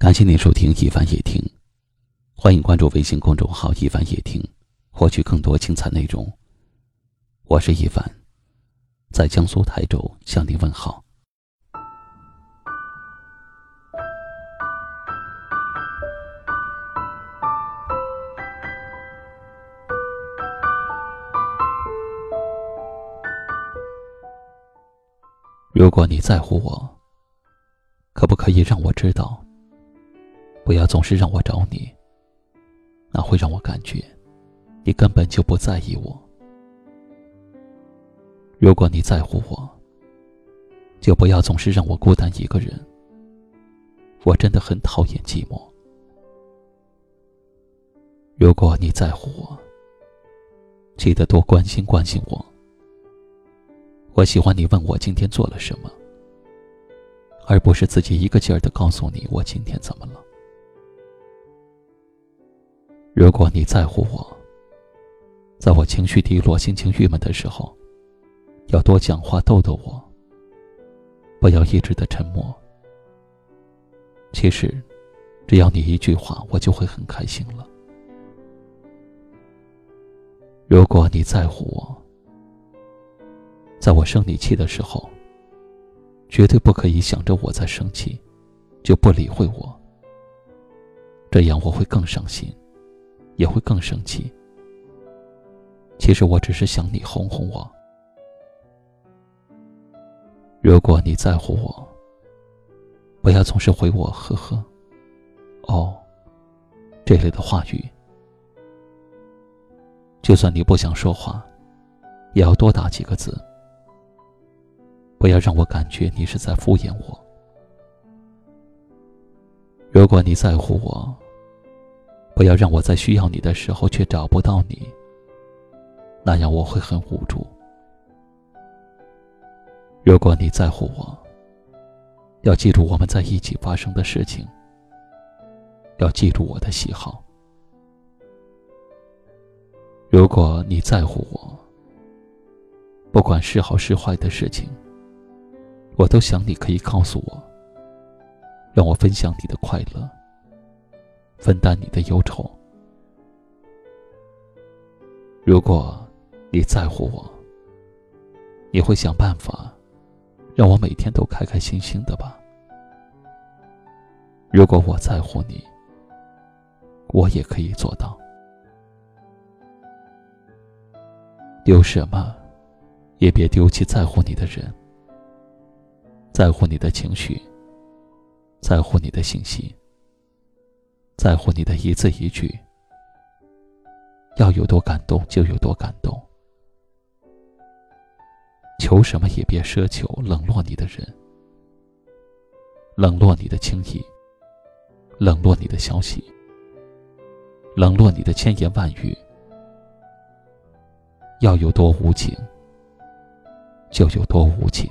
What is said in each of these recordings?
感谢您收听一凡夜听，欢迎关注微信公众号一凡夜听，获取更多精彩内容。我是一凡，在江苏台州向您问好。如果你在乎我，可不可以让我知道？不要总是让我找你，那会让我感觉你根本就不在意我。如果你在乎我，就不要总是让我孤单一个人。我真的很讨厌寂寞。如果你在乎我，记得多关心关心我。我喜欢你问我今天做了什么，而不是自己一个劲儿的告诉你我今天怎么了。如果你在乎我，在我情绪低落、心情郁闷的时候，要多讲话逗逗我，不要一直的沉默。其实，只要你一句话，我就会很开心了。如果你在乎我，在我生你气的时候，绝对不可以想着我在生气，就不理会我，这样我会更伤心。也会更生气。其实我只是想你哄哄我。如果你在乎我，不要总是回我“呵呵”“哦”这类的话语。就算你不想说话，也要多打几个字。不要让我感觉你是在敷衍我。如果你在乎我，不要让我在需要你的时候却找不到你，那样我会很无助。如果你在乎我，要记住我们在一起发生的事情，要记住我的喜好。如果你在乎我，不管是好是坏的事情，我都想你可以告诉我，让我分享你的快乐。分担你的忧愁。如果你在乎我，你会想办法让我每天都开开心心的吧？如果我在乎你，我也可以做到。丢什么，也别丢弃在乎你的人，在乎你的情绪，在乎你的信息。在乎你的一字一句，要有多感动就有多感动。求什么也别奢求冷落你的人，冷落你的轻易，冷落你的消息，冷落你的千言万语。要有多无情，就有多无情。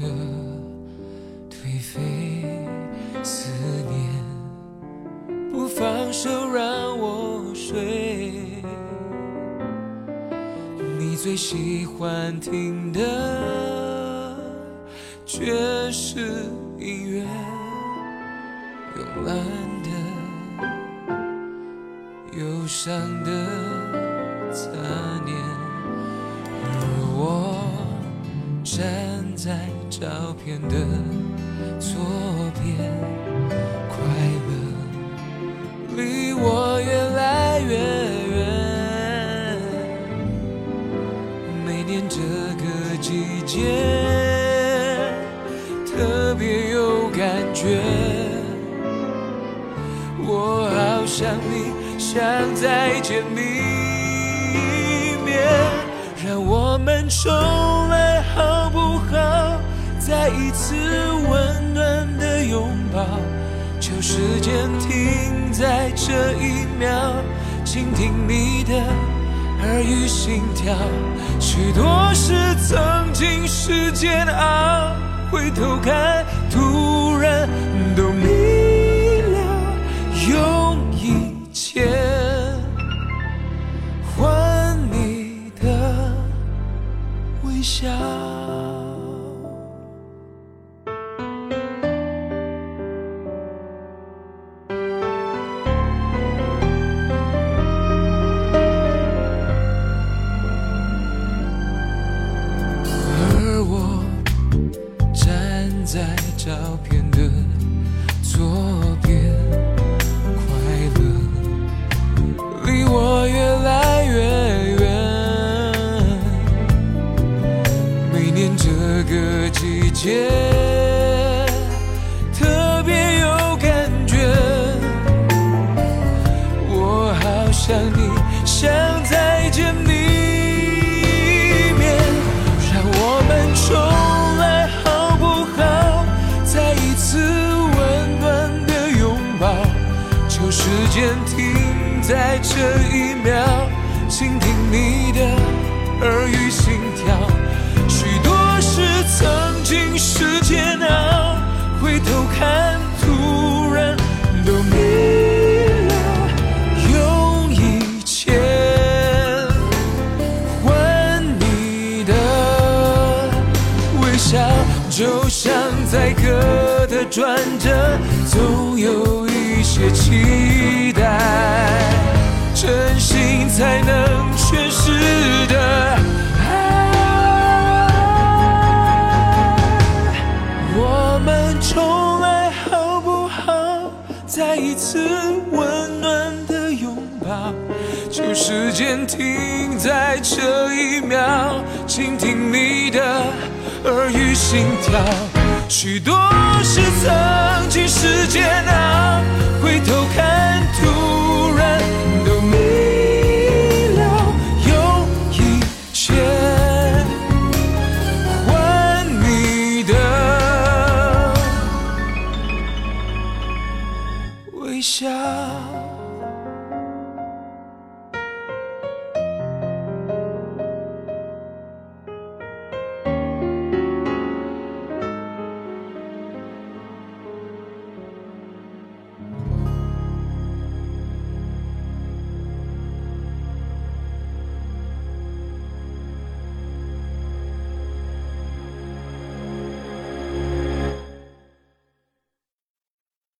的颓废思念，不放手让我睡。你最喜欢听的却是音乐，慵懒的，忧伤的残念。在照片的左边，快乐离我越来越远。每年这个季节特别有感。觉。我好想你，想再见你一面，让我们重来好？再一次温暖的拥抱，求时间停在这一秒，倾听你的耳语心跳。许多事曾经是煎熬，回头看，照片的左边，快乐离我越来越远。每年这个季节特别有感觉，我好想你，想在这一秒，倾听你的耳语心跳。许多事曾经是煎熬，回头看，突然都明了，用一切换你的微笑，就像在歌的转折，总有一些期待，真心才能诠释的爱。我们重来好不好？再一次温暖的拥抱，就时间停在这一秒，倾听你的耳语心跳。许多事曾经是煎熬，笑。